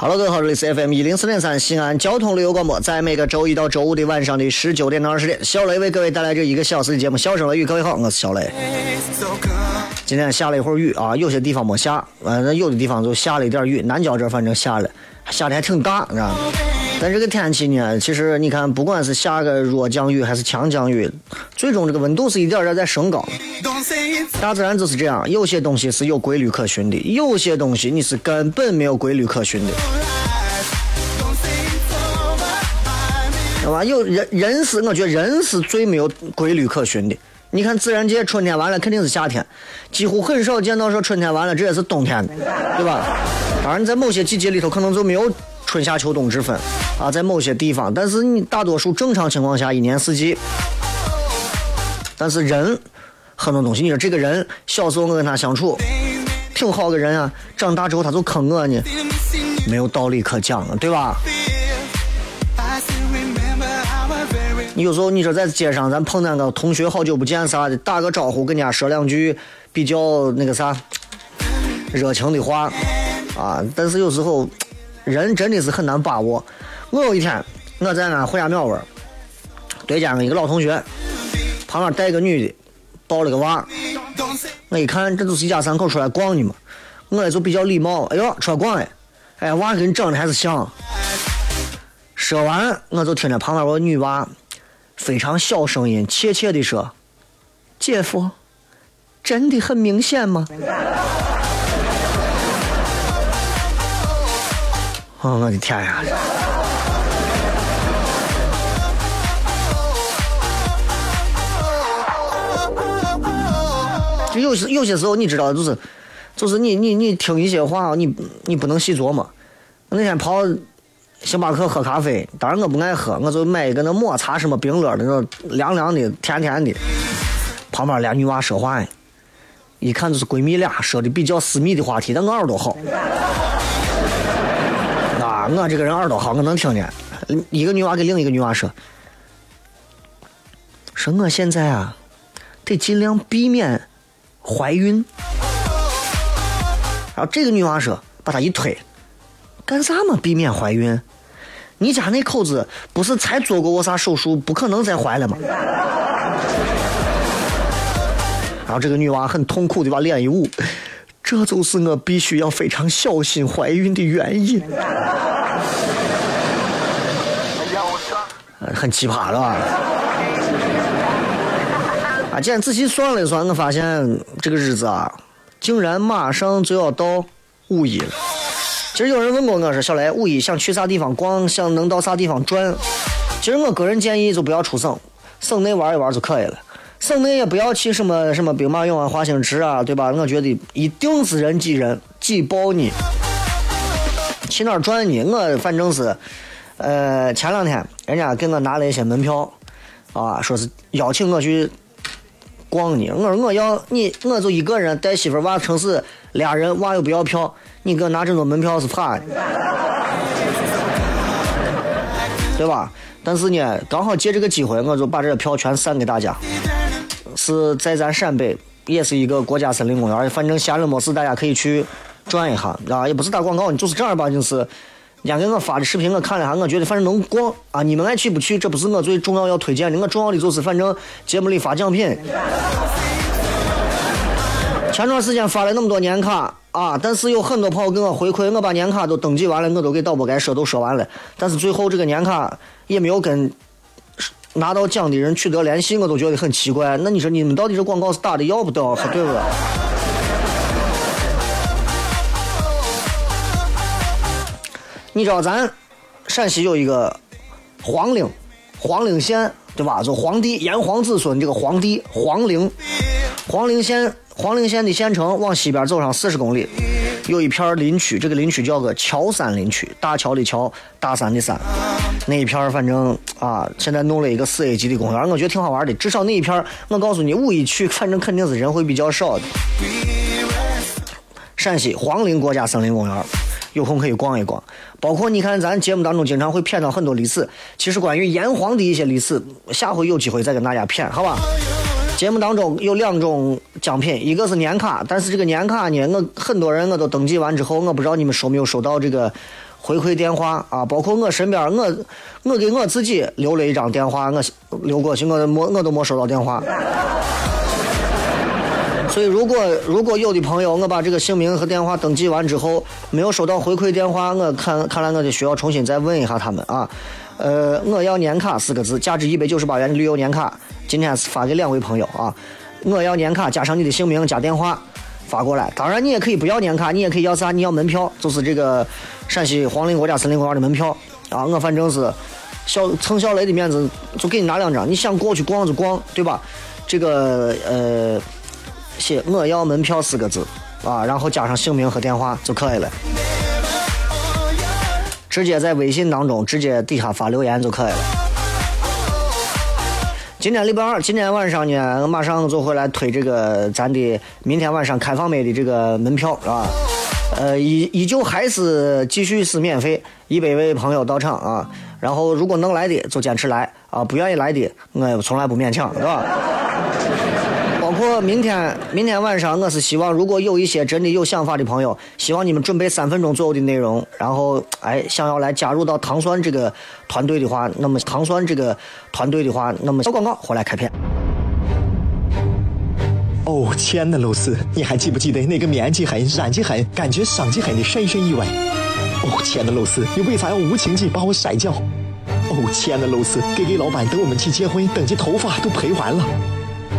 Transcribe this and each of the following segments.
Hello，各位好，这里是 FM 一零四点三西安交通旅游广播，在每个周一到周五的晚上的十九点到二十点，小雷为各位带来这一个小时的节目。笑声雷雨，各位好，我是小雷。今天下了一会儿雨啊，有些地方没下，反正有的地方就下了一点雨。南郊这反正下了，下的还挺大，你知道吗？但这个天气呢，其实你看，不管是下个弱降雨还是强降雨，最终这个温度是一点点在升高。大自然就是这样，有些东西是有规律可循的，有些东西你是根本没有规律可循的。知道吧？有人人是，我觉得人是最没有规律可循的。你看自然界，春天完了肯定是夏天，几乎很少见到说春天完了这也是冬天，对吧？当然，在某些季节里头可能就没有。春夏秋冬之分啊，在某些地方，但是你大多数正常情况下一年四季。但是人很多东西，你说这个人小时候我跟他相处挺好个人啊，长大之后他就坑我呢，没有道理可讲了，对吧？你有时候你说在街上咱碰见个同学好久不见啥的，打个招呼跟人家说两句比较那个啥热情的话啊，但是有时候。人真的是很难把握。我有一天，我在俺回家庙玩，对家一个老同学，旁边带个女的，抱了个娃。我一看，这都是一家三口出来逛的嘛，我也就比较礼貌。哎呦，出来逛哎，哎，娃跟你长得还是像。说完，我就听着旁边我女娃非常小声音、怯怯的说：“姐夫，真的很明显吗？”哦，我的天呀！就有时有些时候，你知道，就是，就是你你你听一些话，你你不能细琢磨。那天跑星巴克喝咖啡，当然我不爱喝，我就买一个那抹茶什么冰乐的，那凉凉的、甜甜的。旁边俩女娃说话，一看就是闺蜜俩说的比较私密的话题，但我耳朵好。我这个人耳朵好，我能听见。一个女娃给另一个女娃说：“说我现在啊，得尽量避免怀孕。”然后这个女娃说：“把她一推，干啥嘛？避免怀孕？你家那口子不是才做过我啥手术，不可能再怀了吗？” 然后这个女娃很痛苦的把脸一捂。这就是我必须要非常小心怀孕的原因。很奇葩了吧？啊，今天仔细算了一算，我发现这个日子啊，竟然马上就要到五一了。其实有人问过我说：“小雷，五一想去啥地方逛？想能到啥地方转？”其实我个人建议就不要出省，省内玩一玩就可以了。省内也不要去什么什么兵马俑啊、华清池啊，对吧？我觉得一定是人挤人挤爆你。去哪转呢？我反正是，呃，前两天人家给我拿了一些门票，啊，说是邀请我去逛呢。我说我要你，我就一个人带媳妇娃城市俩人，娃又不要票，你给我拿这么多门票是怕，对吧？但是呢，刚好借这个机会，我就把这个票全散给大家。是在咱陕北也是一个国家森林公园，反正闲着没事，大家可以去转一下，啊，也不是打广告，就是正儿八经是。人家给我发的视频，我看了下，我觉得反正能逛啊。你们爱去不去，这不是我最重要要推荐的，我重要的就是反正节目里发奖品。前段时间发了那么多年卡啊，但是有很多朋友给我回馈，我把年卡都登记完了，我都给导播该说都说完了，但是最后这个年卡也没有跟拿到奖的人取得联系，我都觉得很奇怪。那你说你们到底这广告是打的要不得，对不对？你知道咱陕西有一个黄陵，黄陵县对吧？就皇帝炎黄子孙这个皇帝黄陵，黄陵县黄陵县的县城往西边走上四十公里，有一片林区，这个林区叫个桥山林区，大桥的桥，大山的山。那一片反正啊，现在弄了一个四 A 级的公园，我觉得挺好玩的。至少那一片我告诉你，五一去，反正肯定是人会比较少的。陕西黄陵国家森林公园。有空可以逛一逛，包括你看咱节目当中经常会骗到很多历史，其实关于炎黄的一些历史，下回有机会再跟大家骗，好吧？节目当中有两种奖品，一个是年卡，但是这个年卡呢，我很多人我都登记完之后，我不知道你们收没有收到这个回馈电话啊？包括我身边，我我给我自己留了一张电话，我留过去，我没我都没收到电话。所以，如果如果有的朋友，我把这个姓名和电话登记完之后，没有收到回馈电话，我看看来我就需要重新再问一下他们啊。呃，我要年卡四个字，价值一百九十八元的旅游年卡，今天是发给两位朋友啊。我要年卡加上你的姓名加电话发过来。当然，你也可以不要年卡，你也可以要啥？你要门票，就是这个陕西黄陵国家森林公园的门票啊。我反正是小蹭小雷的面子，就给你拿两张。你想过去逛就逛，对吧？这个呃。写我要门票四个字啊，然后加上姓名和电话就可以了。直接在微信当中直接底下发留言就可以了。今天礼拜二，今天晚上呢，我马上就回来推这个咱的明天晚上开放麦的这个门票啊。呃，依依旧还是继续是免费，一百位朋友到场啊。然后如果能来的就坚持来啊，不愿意来的我也从来不勉强，是吧？明天，明天晚上，我是希望如果有一些真的有想法的朋友，希望你们准备三分钟左右的内容，然后哎，想要来加入到糖酸这个团队的话，那么糖酸这个团队的话，那么小广告回来开片。哦，亲爱的露丝，你还记不记得那个面积狠、染技狠、感觉伤及狠的深深意外？哦，亲爱的露丝，你为啥要无情地把我甩掉？哦，亲爱的露丝给给老板等我们去结婚，等这头发都赔完了。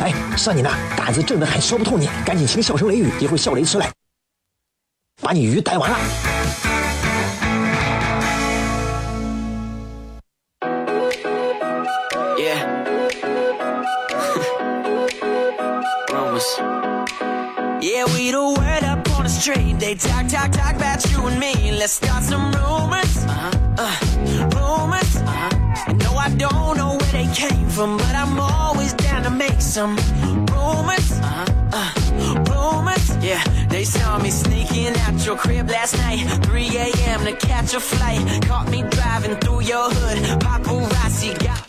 哎，算你那胆子正的很，说不透你，赶紧请小声雷雨，一会儿小雷出来，把你鱼逮完了。Yeah. yeah, we the word up on the street. They talk, talk, talk about you and me. Let's start some rumors. Uh-huh. Uh, rumors. Uh-huh. No, I don't know where they came from, but I'm all. Always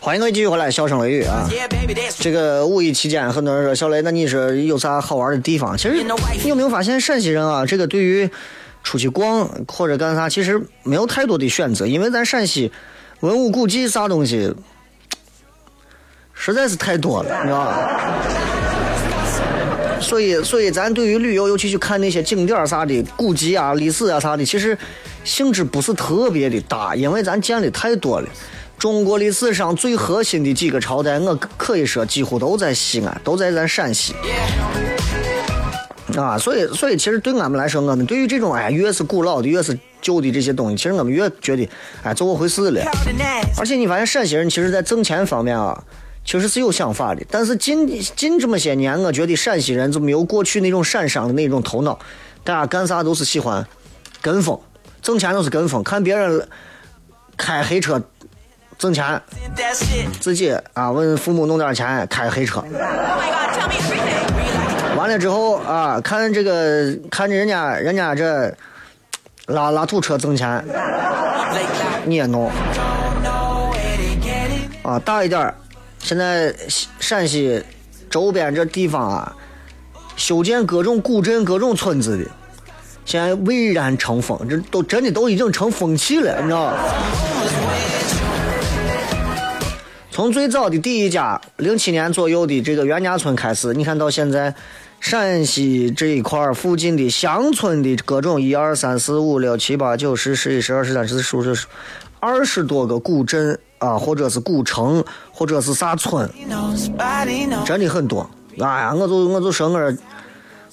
欢迎各位继续回来，笑声雷雨啊！这个五一期间，很多人说小雷，那你是有啥好玩的地方？其实你有没有发现陕西人啊？这个对于出去逛或者干啥，其实没有太多的选择，因为咱陕西文物古迹啥东西。实在是太多了，你知道吧？所以，所以咱对于旅游，尤其去看那些景点啥的、古迹啊、历史啊啥的，其实兴致不是特别的大，因为咱见的太多了。中国历史上最核心的几个朝代，我可以说几乎都在西安，都在咱陕西。啊，所以，所以其实对俺们来说，我们对于这种哎，越是古老的、越是旧的这些东西，其实我们越觉得哎，怎么回事了。而且你发现陕西人其实，在挣钱方面啊。确实是有想法的。但是近近这么些年，我觉得陕西人就没有过去那种陕商的那种头脑，大家干啥都是喜欢跟风，挣钱都是跟风，看别人开黑车挣钱，自己啊问父母弄点钱开黑车。完了之后啊，看这个看着人家人家这拉拉土车挣钱，你也弄啊大一点儿。现在陕西周边这地方啊，修建各种古镇、各种村子的，现在蔚然成风，这都真的都已经成风气了，你知道吗？从最早的第一家零七年左右的这个袁家村开始，你看到现在陕西这一块附近的乡村的各种一二三四五六七八九十十一十二十三十四十五十二十多个古镇。啊，或者是古城，或者是啥村，真的很多。哎呀，我就我就说我，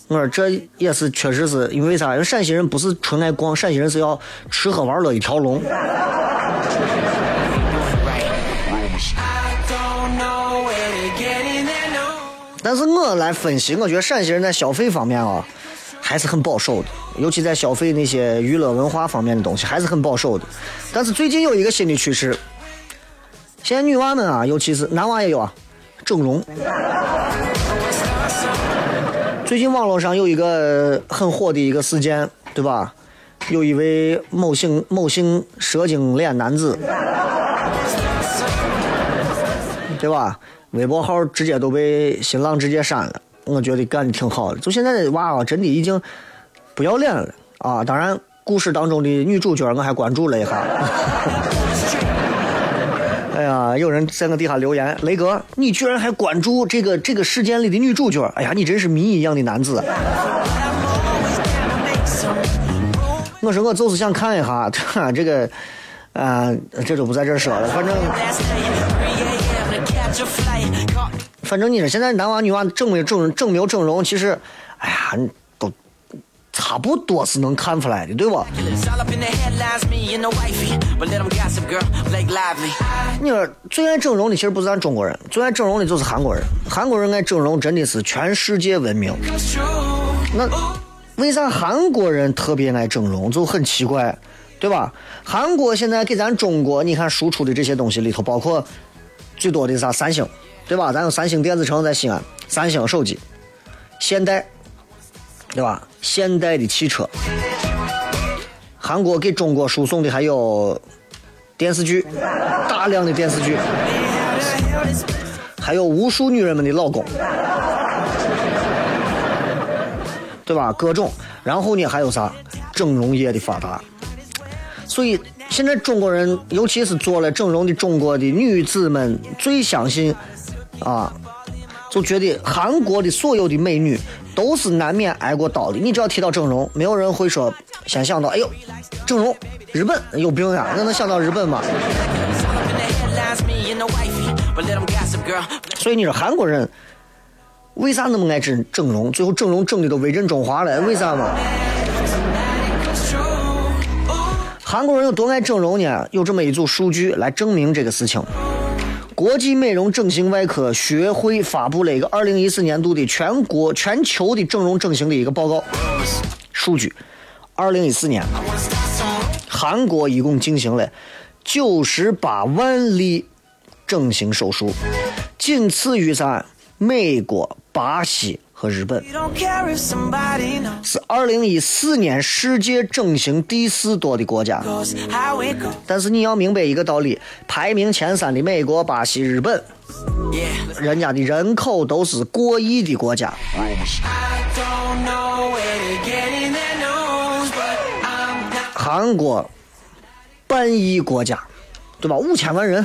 我说这也是确实是因为啥？因为陕西人不是纯爱逛，陕西人是要吃喝玩乐一条龙。但是我来分析，我觉得陕西人在消费方面啊，还是很保守的，尤其在消费那些娱乐文化方面的东西，还是很保守的。但是最近有一个新的趋势。现在女娃们啊，尤其是男娃也有啊，整容。最近网络上有一个很火的一个事件，对吧？有一位某姓某姓蛇精脸男子，对吧？微博号直接都被新浪直接删了。我觉得干的挺好的。就现在的娃啊，真的已经不要脸了啊！当然，故事当中的女主角我还关注了一下。哎呀，有人在我底下留言，雷哥，你居然还关注这个这个事件里的女主角？哎呀，你真是谜一样的男子。我说我就是想看一下，这个，啊，这就不在这说了。反正，反正你说现在男娃女娃整没整整没有整容，其实，哎呀。差不多是能看出来的，对吧？你说最爱整容的其实不是咱中国人，最爱整容的就是韩国人。韩国人爱整容真的是全世界闻名。那为啥韩国人特别爱整容就很奇怪，对吧？韩国现在给咱中国，你看输出的这些东西里头，包括最多的啥三星，对吧？咱有三星电子城在西安，三星手机，现代。对吧？现代的汽车，韩国给中国输送的还有电视剧，大量的电视剧，还有无数女人们的老公，对吧？各种，然后呢，还有啥？整容业的发达，所以现在中国人，尤其是做了整容的中国的女子们，最相信啊，就觉得韩国的所有的美女。都是难免挨过刀的。你只要提到整容，没有人会说先想到，哎呦，整容，日本有病呀？那能想到日本吗？所以你说韩国人为啥那么爱整整容？最后整容整的都威震中华了，为啥嘛？韩国人有多爱整容呢？有这么一组数据来证明这个事情。国际美容整形外科学会发布了一个二零一四年度的全国全球的整容整形的一个报告数据。二零一四年，韩国一共进行了九十八万例整形手术，仅次于啥？美国、巴西。和日本是二零一四年世界整形第四多的国家，但是你要明白一个道理：排名前三的美国、巴西、日本，人家的人口都是过亿的国家。韩国半亿国家，对吧？五千万人。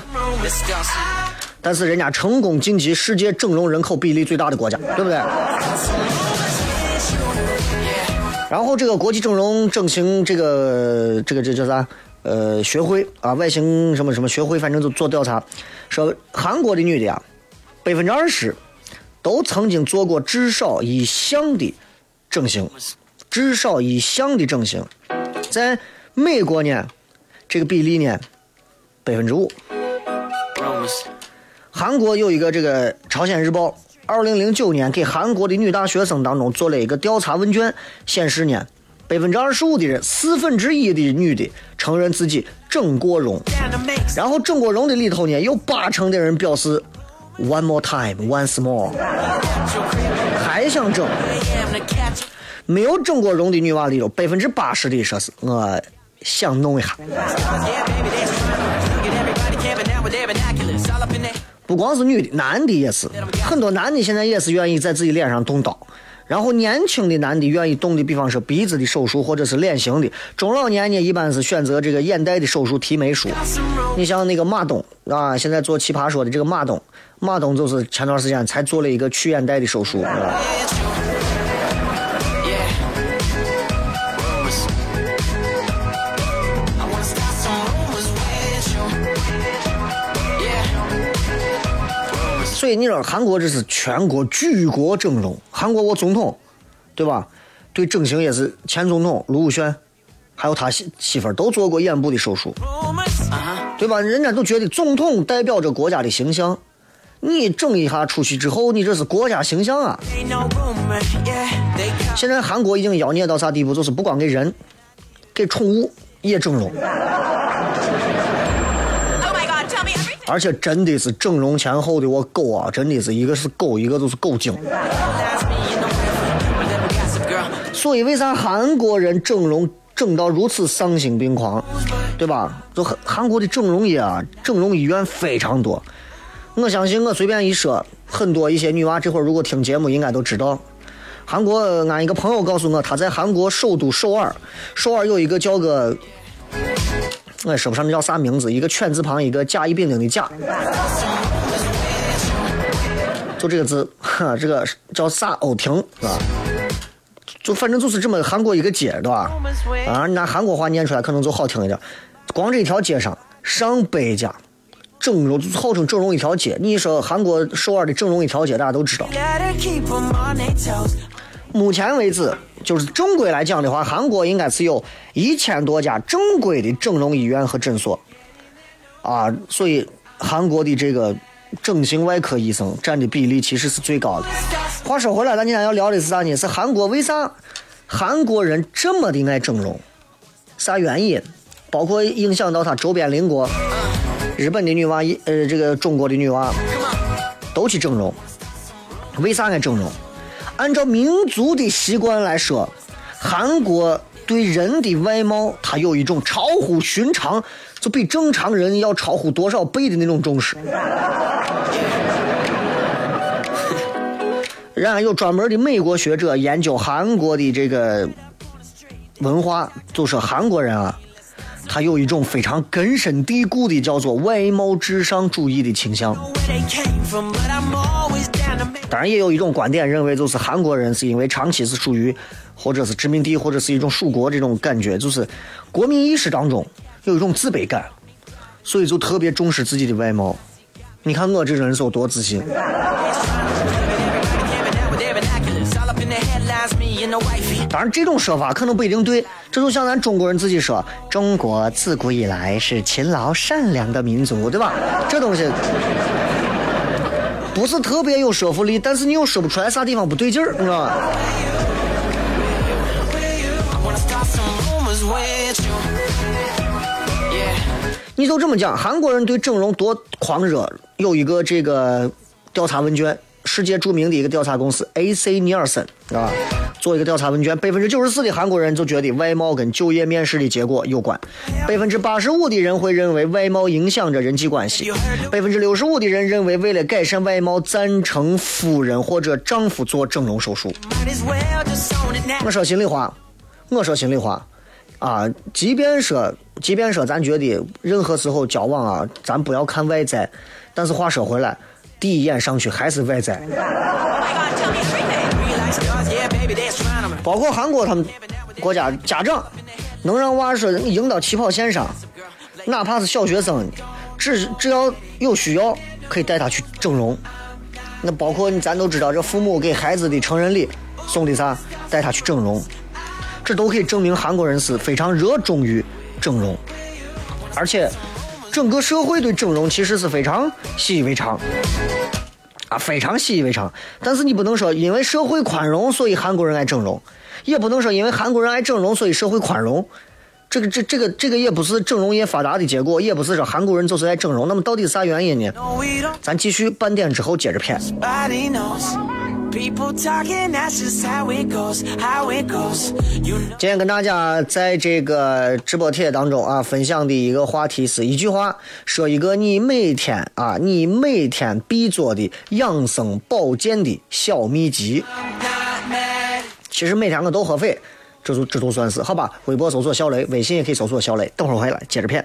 但是人家成功晋级世界整容人口比例最大的国家，对不对？然后这个国际整容整形这个这个这叫啥？呃，学会啊，外形什么什么学会，反正就做调查，说韩国的女的呀，百分之二十都曾经做过至少一项的整形，至少一项的整形，在美国呢，这个比例呢，百分之五。韩国有一个这个《朝鲜日报》，二零零九年给韩国的女大学生当中做了一个调查问卷，显示呢，百分之二十五的人，四分之一的女的承认自己整过容，然后整过容的里头呢，有八成的人表示 one more time once more，还想整。没有整过容的女娃里头，百分之八十的说是我想弄一下。不光是女的，男的也是，很多男的现在也是愿意在自己脸上动刀。然后年轻的男的愿意动的，比方说鼻子的手术或者是脸型的；中老年呢，一般是选择这个眼袋的手术提眉术。你像那个马东啊，现在做奇葩说的这个马东，马东就是前段时间才做了一个去眼袋的手术。以你说韩国这是全国举国整容，韩国我总统，对吧？对整形也是前总统卢武铉，还有他媳媳妇儿都做过眼部的手术，对吧？人家都觉得总统代表着国家的形象，你整一下出去之后，你这是国家形象啊！现在韩国已经妖孽到啥地步？就是不光给人，给宠物也整容。Oh my God, tell me 而且真的是整容前后的我狗啊，真的是一个是狗，一个就是狗精。所以为啥韩国人整容整到如此丧心病狂，对吧？就韩韩国的整容业啊，整容医院非常多。我相信我随便一说，很多一些女娃这会儿如果听节目，应该都知道。韩国，俺一个朋友告诉我，他在韩国首都首尔，首尔有一个叫个。我也说不上那叫啥名字，一个犬字旁，一个甲乙丙丁的甲，就这个字，哈，这个叫啥欧亭，是吧？就反正就是这么韩国一个街，对吧？啊，你拿韩国话念出来可能就好听一点。光这一条街上上百家整容，号称整容一条街。你说韩国首尔的整容一条街，大家都知道。目前为止，就是正规来讲的话，韩国应该是有一千多家正规的整容医院和诊所，啊，所以韩国的这个整形外科医生占的比例其实是最高的。话说回来，咱今天要聊的是啥呢？是韩国为啥韩国人这么的爱整容？啥原因？包括影响到他周边邻国，日本的女娃，呃，这个中国的女娃都去整容，为啥爱整容？按照民族的习惯来说，韩国对人的外貌，它有一种超乎寻常，就比正常人要超乎多少倍的那种重视。人家有专门的美国学者研究韩国的这个文化，就说韩国人啊，他有一种非常根深蒂固的叫做外貌至上主义的倾向。当然，也有一种观点认为，就是韩国人是因为长期是属于，或者是殖民地，或者是一种属国这种感觉，就是国民意识当中有一种自卑感，所以就特别重视自己的外貌。你看我这人是有多自信。当然，这种说法可能不一定对，这就像咱中国人自己说，中国自古以来是勤劳善良的民族，对吧？这东西。不是特别有说服力，但是你又说不出来啥地方不对劲儿，你知道吧？你就这么讲，韩国人对整容多狂热，有一个这个调查问卷。世界著名的一个调查公司 A.C. 尼尔森啊，做一个调查问卷，百分之九十四的韩国人就觉得外貌跟就业面试的结果有关，百分之八十五的人会认为外貌影响着人际关系，百分之六十五的人认为为了改善外貌，赞成夫人或者丈夫做整容手术。我说心里话，我说心里话，啊，即便说，即便说，咱觉得任何时候交往啊，咱不要看外在，但是话说回来。第一眼上去还是外在，包括韩国他们国家家长能让娃说赢到起跑线上，哪怕是小学生，只只要有需要可以带他去整容。那包括咱都知道，这父母给孩子的成人礼送的啥，带他去整容，这都可以证明韩国人是非常热衷于整容，而且整个社会对整容其实是非常习以为常。啊，非常习以为常。但是你不能说因为社会宽容，所以韩国人爱整容；也不能说因为韩国人爱整容，所以社会宽容。这个这这个这个也不是整容业发达的结果，也不是说韩国人就是爱整容。那么到底是啥原因呢？咱继续半点之后接着片。今天跟大家在这个直播帖当中啊，分享的一个话题是一句话，说一个你每天啊，你每天必做的养生保健的小秘籍。其实每天我都喝水。这都这都算是好吧？微博搜索小雷，微信也可以搜索小雷。等会儿回来接着片。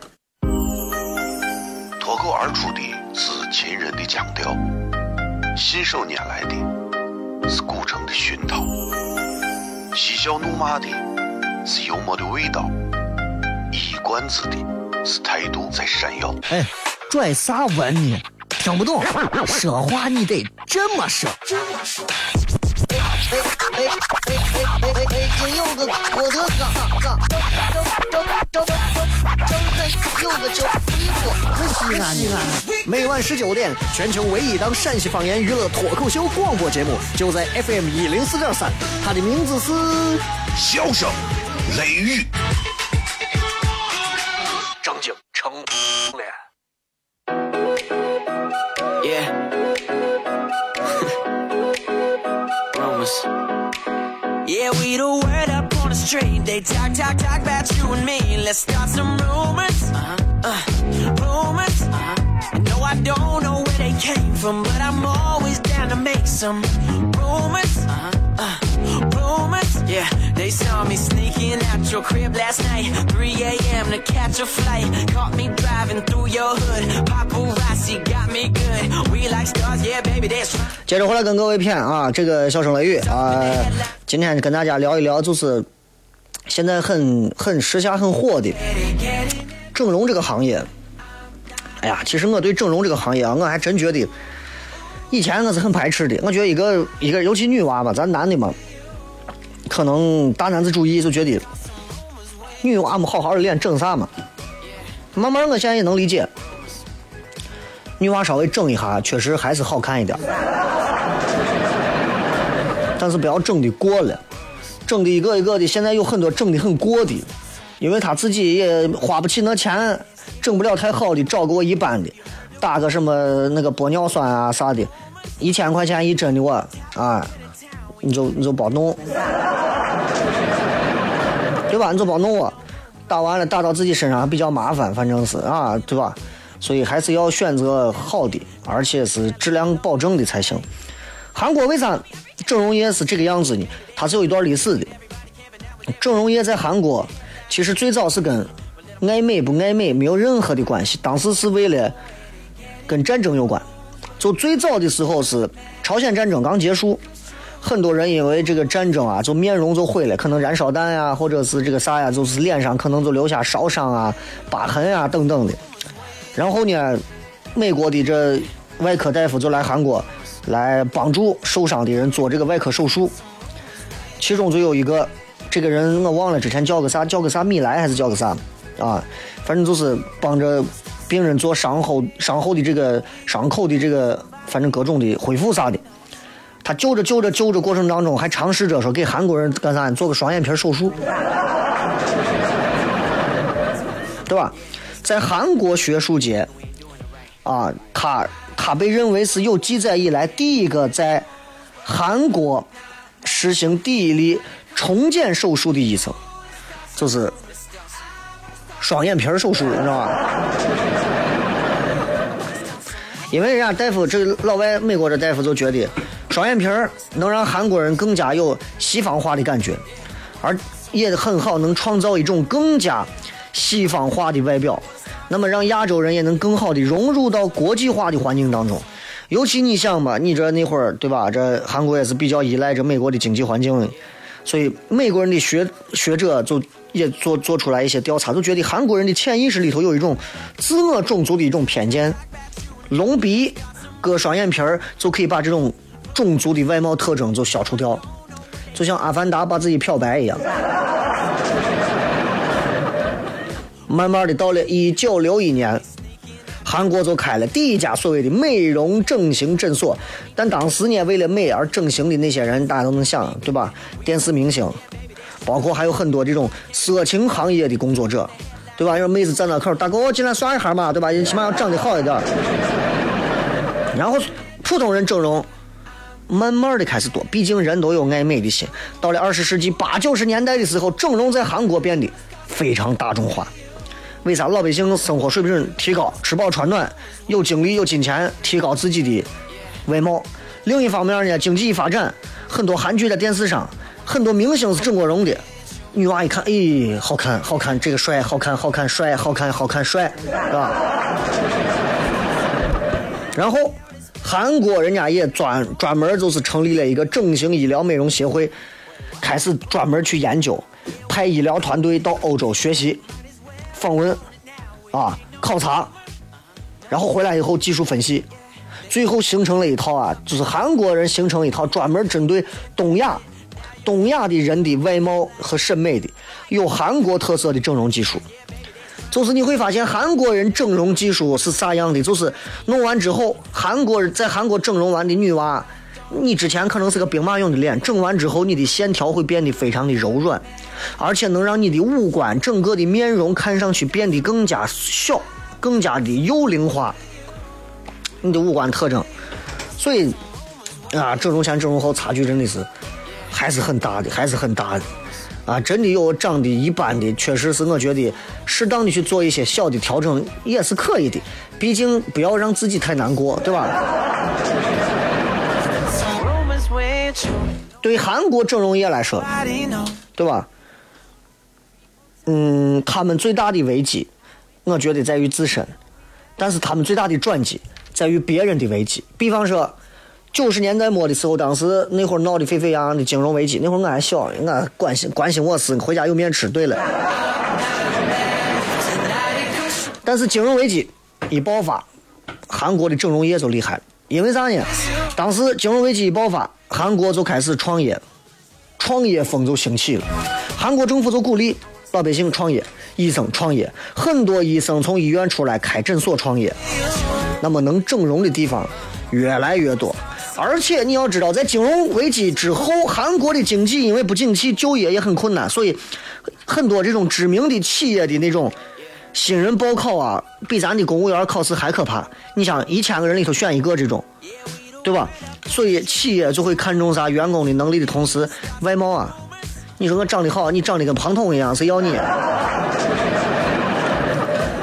脱口而出的是秦人的腔调，信手拈来的是古城的熏陶，嬉笑怒骂的是幽默的味道，一冠子的是态度在闪耀。哎，拽啥文呢？听不懂，说话你得这么说。哎哎哎哎哎哎！北京有个郭德纲，张张张张张张有个叫李波，西安西安。每晚十九点，全球唯一档陕西方言娱乐脱口秀广播节目，就在 FM 一零四点三。它的名字是《笑声雷雨》。张景成，Yeah。We the word up on the street. They talk, talk, talk about you and me. Let's start some rumors. Uh-huh. Uh, rumors. Uh-huh. No, I don't know where they came from, but I'm always down to make some rumors. Uh-huh. Uh, rumors. Yeah, they saw me sneaking out your crib last night. 3 a.m. to catch a flight. Caught me driving through your hood. Paparazzi got me good. We like stars, yeah, baby, that's right. 接着回来跟各位片啊，这个小声雷雨啊，今天跟大家聊一聊，就是现在很很时下很火的整容这个行业。哎呀，其实我对整容这个行业啊，我还真觉得以前我是很排斥的。我觉得一个一个，尤其女娃嘛，咱男的嘛，可能大男子主义就觉得女娃们好好的脸整啥嘛。慢慢我现在也能理解。女娃稍微整一下，确实还是好看一点，但是不要整的过了，整的一个一个的。现在有很多整的很过的，因为他自己也花不起那钱，整不了太好的，找个一般的，打个什么那个玻尿酸啊啥的，一千块钱一针的我啊，你就你就别弄，对吧？你就别弄我，打完了打到自己身上还比较麻烦，反正是啊，对吧？所以还是要选择好的，而且是质量保证的才行。韩国为啥整容业是这个样子呢？它是有一段历史的。整容业在韩国其实最早是跟爱美不爱美没有任何的关系，当时是为了跟战争有关。就最早的时候是朝鲜战争刚结束，很多人因为这个战争啊，就面容就毁了，可能燃烧弹呀，或者是这个啥呀，就是脸上可能就留下烧伤啊、疤痕啊等等的。然后呢，美国的这外科大夫就来韩国，来帮助受伤的人做这个外科手术。其中就有一个，这个人我忘了之前叫个啥，叫个啥米莱还是叫个啥啊？反正就是帮着病人做伤后伤后的这个伤口的这个，反正各种的恢复啥的。他救着救着救着过程当中，还尝试着说给韩国人干啥做个双眼皮手术，对吧？在韩国学术界，啊，他他被认为是有记载以来第一个在韩国实行第一例重建手术的医生，就是双眼皮手术，你知道吧？因为人家大夫，这老外美国这大夫就觉得双眼皮能让韩国人更加有西方化的感觉，而也很好，能创造一种更加西方化的外表。那么让亚洲人也能更好的融入到国际化的环境当中，尤其你想吧，你这那会儿对吧？这韩国也是比较依赖着美国的经济环境，所以美国人的学学者就也做做出来一些调查，就觉得韩国人的潜意识里头有一种自我种族的一种偏见，隆鼻、割双眼皮儿就可以把这种种族的外貌特征就消除掉，就像阿凡达把自己漂白一样。慢慢的，到了一九六一年，韩国就开了第一家所谓的美容整形诊所。但当时呢，为了美而整形的那些人，大家都能想，对吧？电视明星，包括还有很多这种色情行业的工作者，对吧？有妹子站那口，大哥，我进来耍一下嘛，对吧？起码要长得好一点。然后普通人整容。慢慢的开始多，毕竟人都有爱美的心。到了二十世纪八九十年代的时候，整容在韩国变得非常大众化。为啥老百姓生活水平提高，吃饱穿暖，有精力有金钱，提高自己的外貌。另一方面呢，经济一发展，很多韩剧在电视上，很多明星是整过容的。女娃一看，哎，好看，好看，这个帅，好看，好看，帅，好看，好看，帅，是吧？然后。韩国人家也专专门就是成立了一个整形医疗美容协会，开始专门去研究，派医疗团队到欧洲学习、访问、啊考察，然后回来以后技术分析，最后形成了一套啊，就是韩国人形成一套专门针对东亚、东亚的人的外貌和审美的有韩国特色的整容技术。就是你会发现韩国人整容技术是啥样的？就是弄完之后，韩国人在韩国整容完的女娃，你之前可能是个兵马俑的脸，整完之后你的线条会变得非常的柔软，而且能让你的五官整个的面容看上去变得更加小，更加的幼龄化。你的五官特征，所以啊，整容前整容后差距真的是还是很大的，还是很大的。啊，真的有长得一般的，确实是我觉得适当的去做一些小的调整也是可以的，毕竟不要让自己太难过，对吧？对韩国整容业来说，对吧？嗯，他们最大的危机，我觉得在于自身，但是他们最大的转机在于别人的危机，比方说。九十年代末的时候，当时那会儿闹得沸沸扬扬的金融危机，那会儿我还小，我关心关心我是回家有面吃。对了，但是金融危机一爆发，韩国的整容业就厉害了，因为啥呢？当时金融危机一爆发，韩国就开始创业，创业风就兴起了，韩国政府就鼓励老百姓创业，医生创业，很多医生从医院出来开诊所创业，那么能整容的地方越来越多。而且你要知道，在金融危机之后，韩国的经济因为不景气，就业也很困难，所以很多这种知名的企业的那种新人报考啊，比咱的公务员考试还可怕。你想，一千个人里头选一个这种，对吧？所以企业就会看重啥员工的能力的同时，外貌啊，你说我长得好，你长得跟庞统一样，谁要你？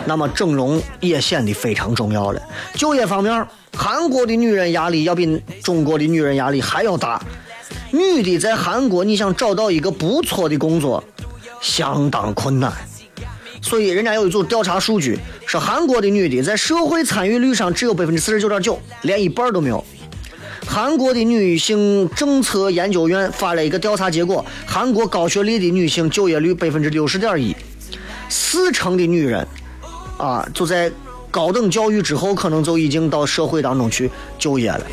那么整容也显得非常重要了。就业方面。韩国的女人压力要比中国的女人压力还要大。女的在韩国，你想找到一个不错的工作，相当困难。所以人家有一组调查数据，说韩国的女的在社会参与率上只有百分之四十九点九，连一半都没有。韩国的女性政策研究院发了一个调查结果，韩国高学历的女性就业率百分之六十点一，四成的女人，啊，就在。高等教育之后，可能就已经到社会当中去就业了。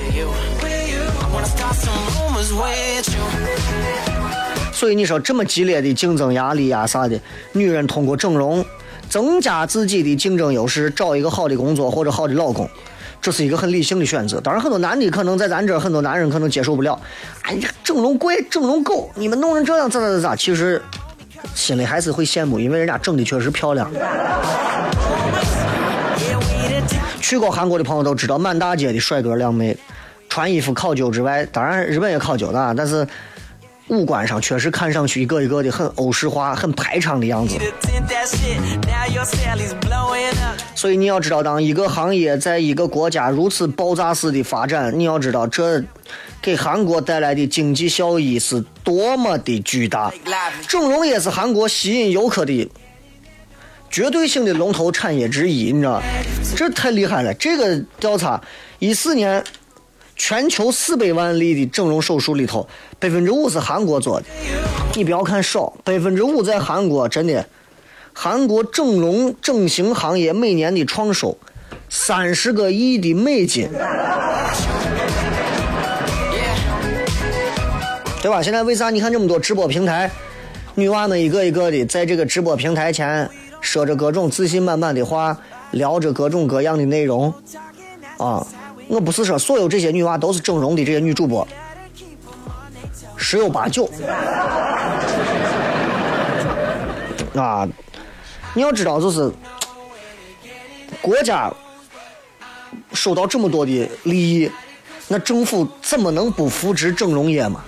所以你说这么激烈的竞争压力呀啥的，女人通过整容增加自己的竞争优势，找一个好的工作或者好的老公，这是一个很理性的选择。当然，很多男的可能在咱这儿，很多男人可能接受不了。哎呀，整容贵，整容狗，你们弄成这样咋咋咋咋？其实心里还是会羡慕，因为人家整的确实漂亮。去过韩国的朋友都知道，满大街的帅哥靓妹，穿衣服考究之外，当然日本也考究的，但是五官上确实看上去一个一个的很欧式化、很排场的样子。所以你要知道，当一个行业在一个国家如此爆炸式的发展，你要知道这给韩国带来的经济效益是多么的巨大。整容也是韩国吸引游客的。绝对性的龙头产业之一，你知道，这太厉害了。这个调查，一四年全球四百万例的整容手术里头，百分之五是韩国做的。你不要看少，百分之五在韩国，真的，韩国整容整形行业每年的创收三十个亿的美金，对吧？现在为啥你看这么多直播平台，女娃们一个一个的在这个直播平台前。说着各种自信满满的话，聊着各种各样的内容啊。我不是说所有这些女娃都是整容的，这些女主播十有八九啊。你要知道，就是国家收到这么多的利益，那政府怎么能不扶持整容业嘛？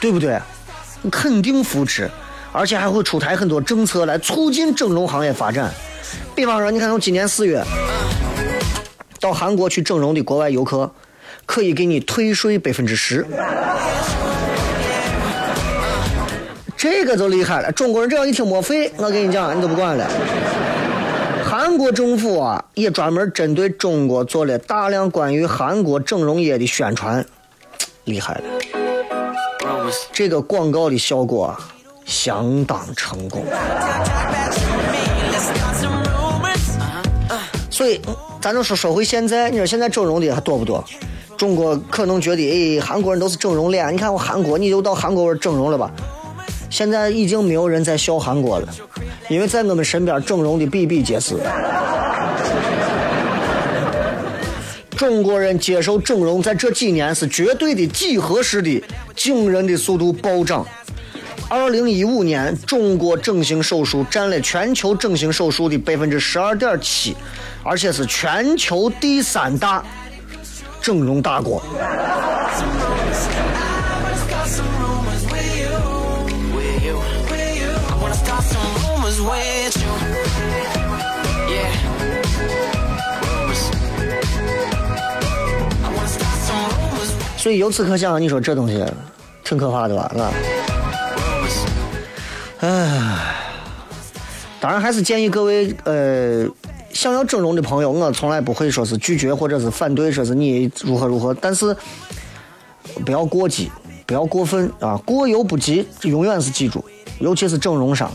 对不对？肯定扶持，而且还会出台很多政策来促进整容行业发展。比方说，你看，从今年四月到韩国去整容的国外游客，可以给你退税百分之十。这个就厉害了，中国人只要一听没费，我跟你讲，你都不管了。韩国政府啊，也专门针对中国做了大量关于韩国整容业的宣传，厉害了。这个广告的效果啊，相当成功。所以，咱就说说回现在，你说现在整容的还多不多？中国可能觉得，哎，韩国人都是整容脸，你看我韩国，你就到韩国整容了吧？现在已经没有人在笑韩国了，因为在我们身边整容的比比皆是。中国人接受整容在这几年是绝对的几何式的惊人的速度暴涨。二零一五年，中国整形手术占了全球整形手术的百分之十二点七，而且是全球第三大整容大国。所以由此可想，你说这东西挺可怕的吧？啊，唉，当然还是建议各位呃想要整容的朋友，我从来不会说是拒绝或者是反对，说是你如何如何，但是不要过激，不要过分啊，过犹不及，这永远是记住，尤其是整容上，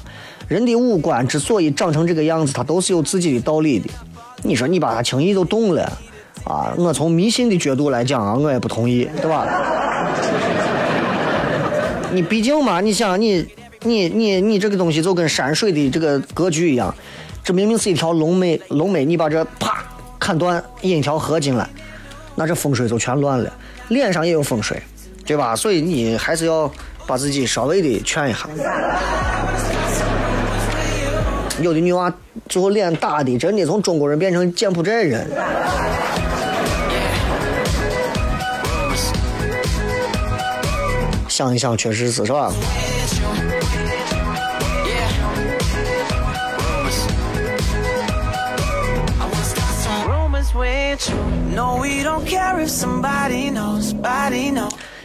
人的五官之所以长成这个样子，它都是有自己的道理的。你说你把它轻易就动了。啊，我从迷信的角度来讲啊，我也不同意，对吧？你毕竟嘛，你想你你你你这个东西就跟山水的这个格局一样，这明明是一条龙眉，龙眉你把这啪砍断，引一条河进来，那这风水就全乱了。脸上也有风水，对吧？所以你还是要把自己稍微的劝一下。有的女娃最后脸打的真的从中国人变成柬埔寨人。想一想，确实是，是吧？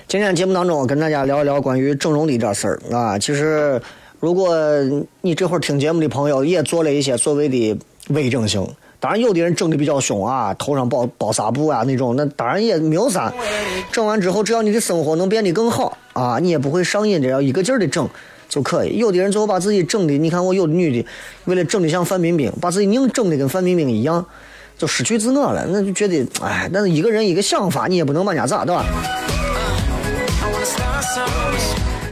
今天节目当中，跟大家聊一聊关于整容的一点事儿啊。其实，如果你这会儿听节目的朋友也做了一些所谓的微整形。当然，有的人整的比较凶啊，头上包包纱布啊那种，那当然也没有啥。整完之后，只要你的生活能变得更好啊，你也不会上瘾的，要一个劲儿的整就可以。有的人最后把自己整的，你看我有的女的，为了整的像范冰冰，把自己硬整的跟范冰冰一样，就失去自我了。那就觉得，哎，那是一个人一个想法，你也不能把人家咋，对吧？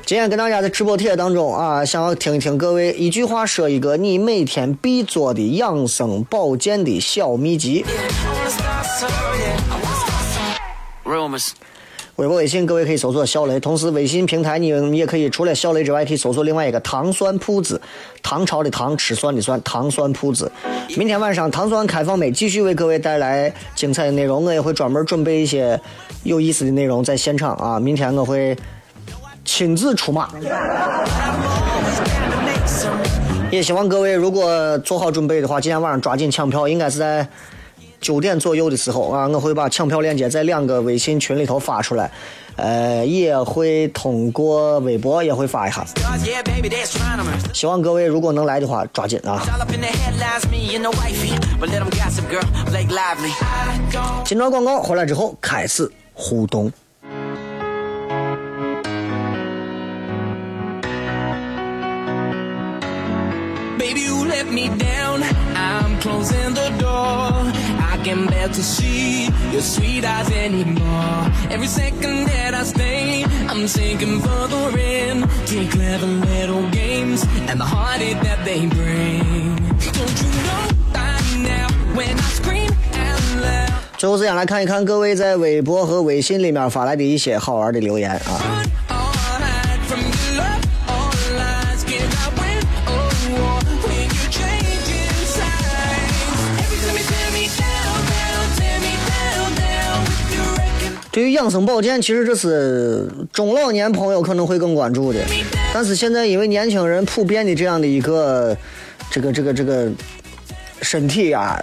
今天跟大家在直播帖当中啊，想要听一听各位一句话说一个你每天必做的养生保健的小秘籍。微博、微信，各位可以搜索小雷。同时，微信平台你你也可以除了小雷之外，可以搜索另外一个糖酸铺子，唐朝的唐，吃酸的酸，糖酸铺子。明天晚上糖酸开放麦继续为各位带来精彩的内容，我也会专门准备一些有意思的内容在现场啊。明天我会。亲自出马，也希望各位如果做好准备的话，今天晚上抓紧抢票，应该是在九点左右的时候啊，我会把抢票链接在两个微信群里头发出来，呃，也会通过微博也会发一下。希望各位如果能来的话，抓紧啊！今朝广告回来之后开始互动。let me down. I'm closing the door. Can bear to see your sweet eyes anymore. Every second that I stay, I'm sinking further in to your clever little games and the heartache that they bring. Don't you know by now when I scream out loud? 最后时间来看一看各位在微博和微信里面发来的一些好玩的留言啊。对于养生保健，其实这是中老年朋友可能会更关注的，但是现在因为年轻人普遍的这样的一个这个这个这个身体啊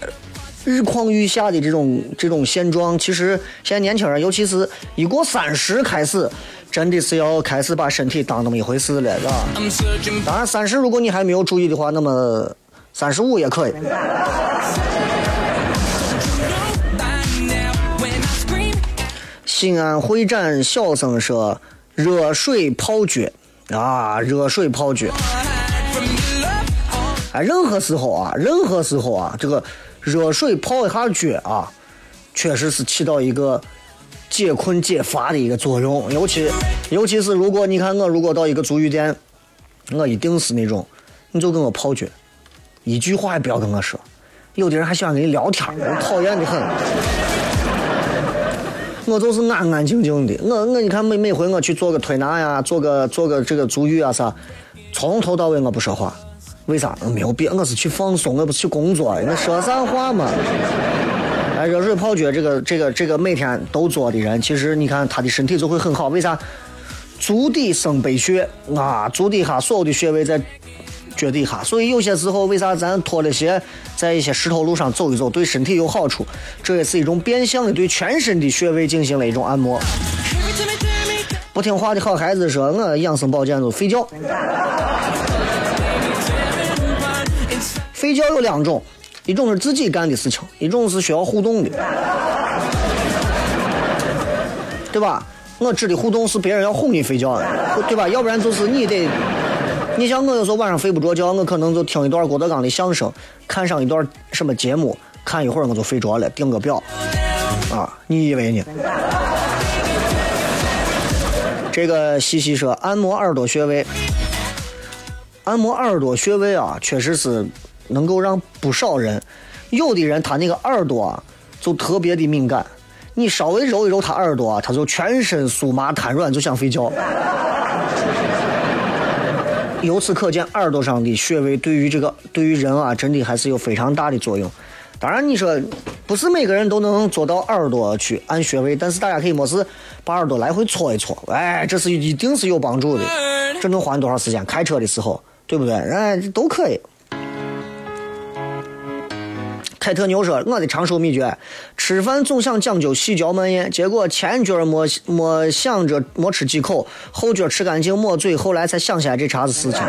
日况愈下的这种这种现状，其实现在年轻人，尤其是一过三十开始，真的是要开始把身体当那么一回事了，是吧？当然，三十如果你还没有注意的话，那么三十五也可以。西安会展小声说：“热水泡脚啊，热水泡脚。啊，任何时候啊，任何时候啊，这个热水泡一下脚啊，确实是起到一个解困解乏的一个作用。尤其尤其是如果你看我如果到一个足浴店，我一定是那种，你就跟我泡脚，一句话也不要跟我说。有的人还喜欢跟你聊天，讨厌的很。我就是安安静静的，我我你看每每回我去做个推拿呀，做个做个这个足浴啊啥，从头到尾我不说话，为啥？没有必要，我是去放松，我不是去工作，那说啥话嘛？哎，热水泡脚这个这个这个每天都做的人，其实你看他的身体就会很好，为啥？足底生百穴啊，足底下所有的穴位在脚底下，所以有些时候为啥咱脱了鞋在一些石头路上走一走，对身体有好处？这也是一种变相的对全身的穴位进行了一种按摩。不听话的好孩子说，我养生保健就睡觉。睡觉有两种，一种是自己干的事情，一种是需要互动的，对吧？我指的互动是别人要哄你睡觉的，对吧？要不然就是你得，你像我有时候晚上睡不着觉，我可能就听一段郭德纲的相声，看上一段什么节目，看一会儿我就睡着了，定个表，啊，你以为呢？这个西西说按摩耳朵穴位，按摩耳朵穴位啊，确实是能够让不少人，有的人他那个耳朵啊就特别的敏感，你稍微揉一揉他耳朵啊，他就全身酥麻瘫软，就想睡觉。由此可见，耳朵上的穴位对于这个对于人啊，真的还是有非常大的作用。当然，你说不是每个人都能做到耳朵去按穴位，但是大家可以没事把耳朵来回搓一搓，哎，这是一定是有帮助的。这能花你多少时间？开车的时候，对不对？哎，都可以。凯特牛说：“我的长寿秘诀，吃饭总想讲究细嚼慢咽，结果前脚没没想着没吃几口，后脚吃干净抹嘴，后来才想起来这茬子事情。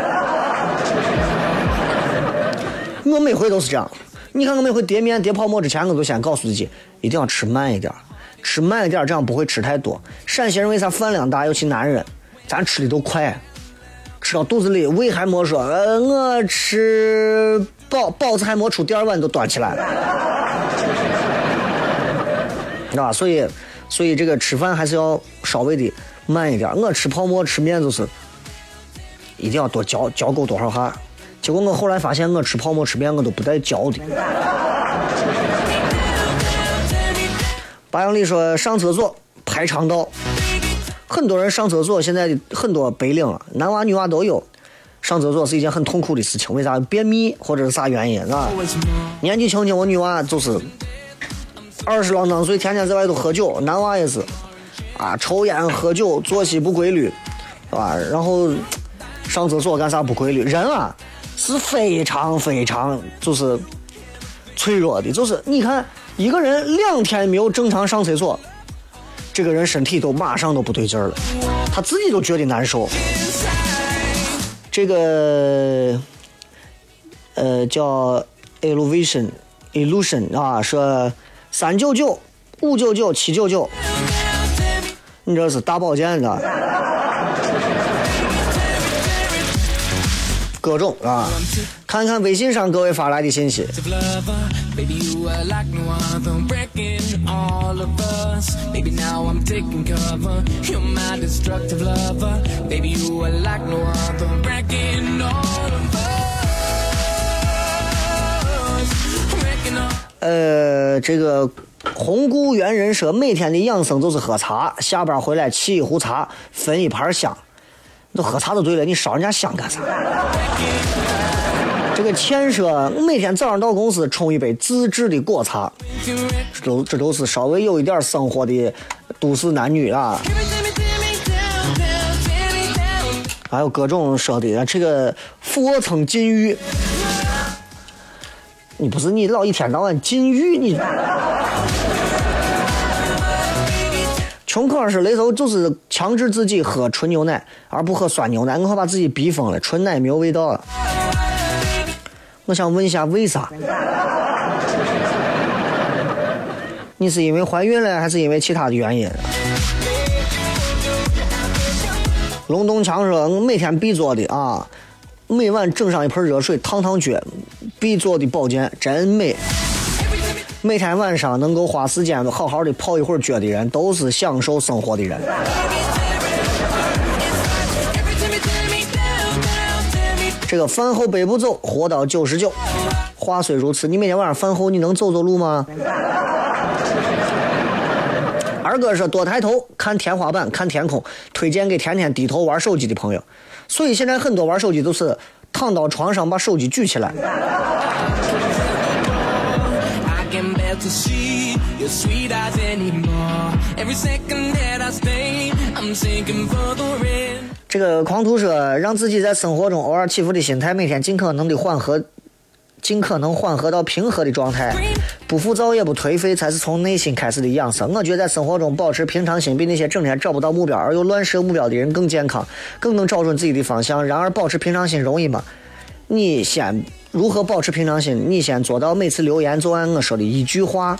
我每回都是这样。你看我每回叠面叠泡馍之前，我都先告诉自己一定要吃慢一点，吃慢一点，这样不会吃太多。陕西人为啥饭量大？尤其男人，咱吃的都快。”吃到肚子里，胃还没说，呃，我吃饱，包子还没出第二碗都端起来了，是吧？所以，所以这个吃饭还是要稍微的慢一点。我吃泡馍、吃面就是一定要多嚼嚼够多少下。结果我后来发现，我吃泡馍、吃面我都不带嚼的。八阳里说上厕所排肠道。很多人上厕所，现在的很多白领啊，男娃女娃都有，上厕所是一件很痛苦的事情。为啥？便秘或者是啥原因啊？年纪轻轻，我女娃就是二十郎当岁，天天在外头喝酒，男娃也是啊，抽烟喝酒，作息不规律，是吧？然后上厕所干啥不规律？人啊是非常非常就是脆弱的，就是你看一个人两天没有正常上厕所。这个人身体都马上都不对劲儿了，他自己都觉得难受。这个呃叫 illusion illusion 啊，说三九九、五九九、七九九，你这是大保健的，各种啊。看看微信上各位发来的信息。呃，这个红谷猿人说，每天的养生就是喝茶，下班回来沏一壶茶，焚一盘香，都喝茶就对了，你烧人家香干啥？这个钱说，我每天早上到公司冲一杯自制的果茶，这都这都是稍微有一点生活的都市男女啊。还有各种说的，这个俯卧撑禁欲，你不是你老一天到晚禁欲你。穷科是那时候就是强制自己喝纯牛奶，而不喝酸牛奶，我快把自己逼疯了，纯奶没有味道了。我想问一下，为啥？你是因为怀孕了，还是因为其他的原因？龙东强说：“我每天必做的啊，每晚整上一盆热水烫烫脚，必做的保健真美。”每天晚上能够花时间好好的泡一会儿脚的人，都是享受生活的人。这个饭后背不走，活到九十九。话虽如此，你每天晚上饭后你能走走路吗？二哥说多抬头看天花板，看天空，推荐给天天低头玩手机的朋友。所以现在很多玩手机都是躺到床上把手机举起来。这个狂徒说，让自己在生活中偶尔起伏的心态，每天尽可能的缓和，尽可能缓和到平和的状态，不浮躁也不颓废，才是从内心开始的养生。我觉得在生活中保持平常心，比那些整天找不到目标而又乱设目标的人更健康，更能找准自己的方向。然而，保持平常心容易吗？你先如何保持平常心？你先做到每次留言就按我说的一句话。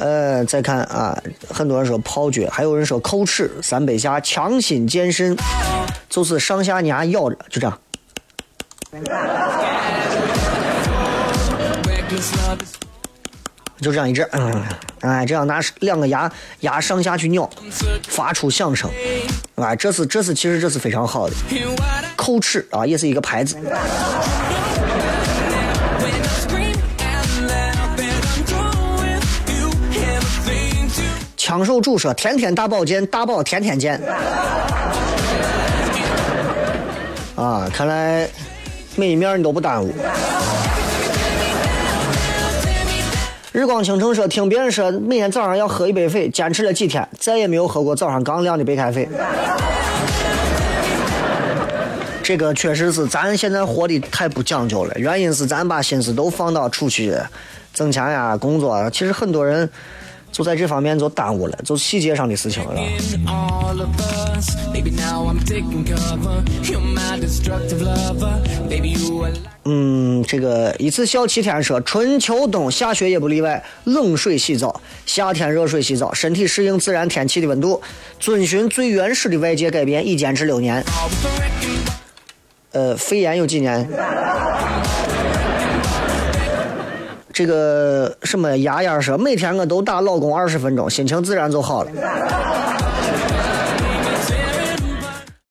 呃，再看啊，很多人说泡脚，还有人说叩齿、三杯下、强心健肾，就是上下牙咬着，就这样。就这样一直，嗯，哎，这样拿两个牙牙上下去咬，发出响声，啊，这是这是其实这是非常好的。口齿啊，也是一个牌子。枪手主说：“天天大保健，大宝天天见。”啊，看来每一面你都不耽误。日光倾城说：“听别人说，每天早上要喝一杯水，坚持了几天，再也没有喝过早上刚晾的白开水。”这个确实是咱现在活的太不讲究了，原因是咱把心思都放到出去挣钱呀、工作，其实很多人。就在这方面就耽误了，就细节上的事情了。嗯，这个一次笑七天说，春秋冬下雪也不例外，冷水洗澡，夏天热水洗澡，身体适应自然天气的温度，遵循最原始的外界改变，已坚持六年。呃，肺炎有几年？这个什么丫丫说，每天我都打老公二十分钟，心情自然就好了。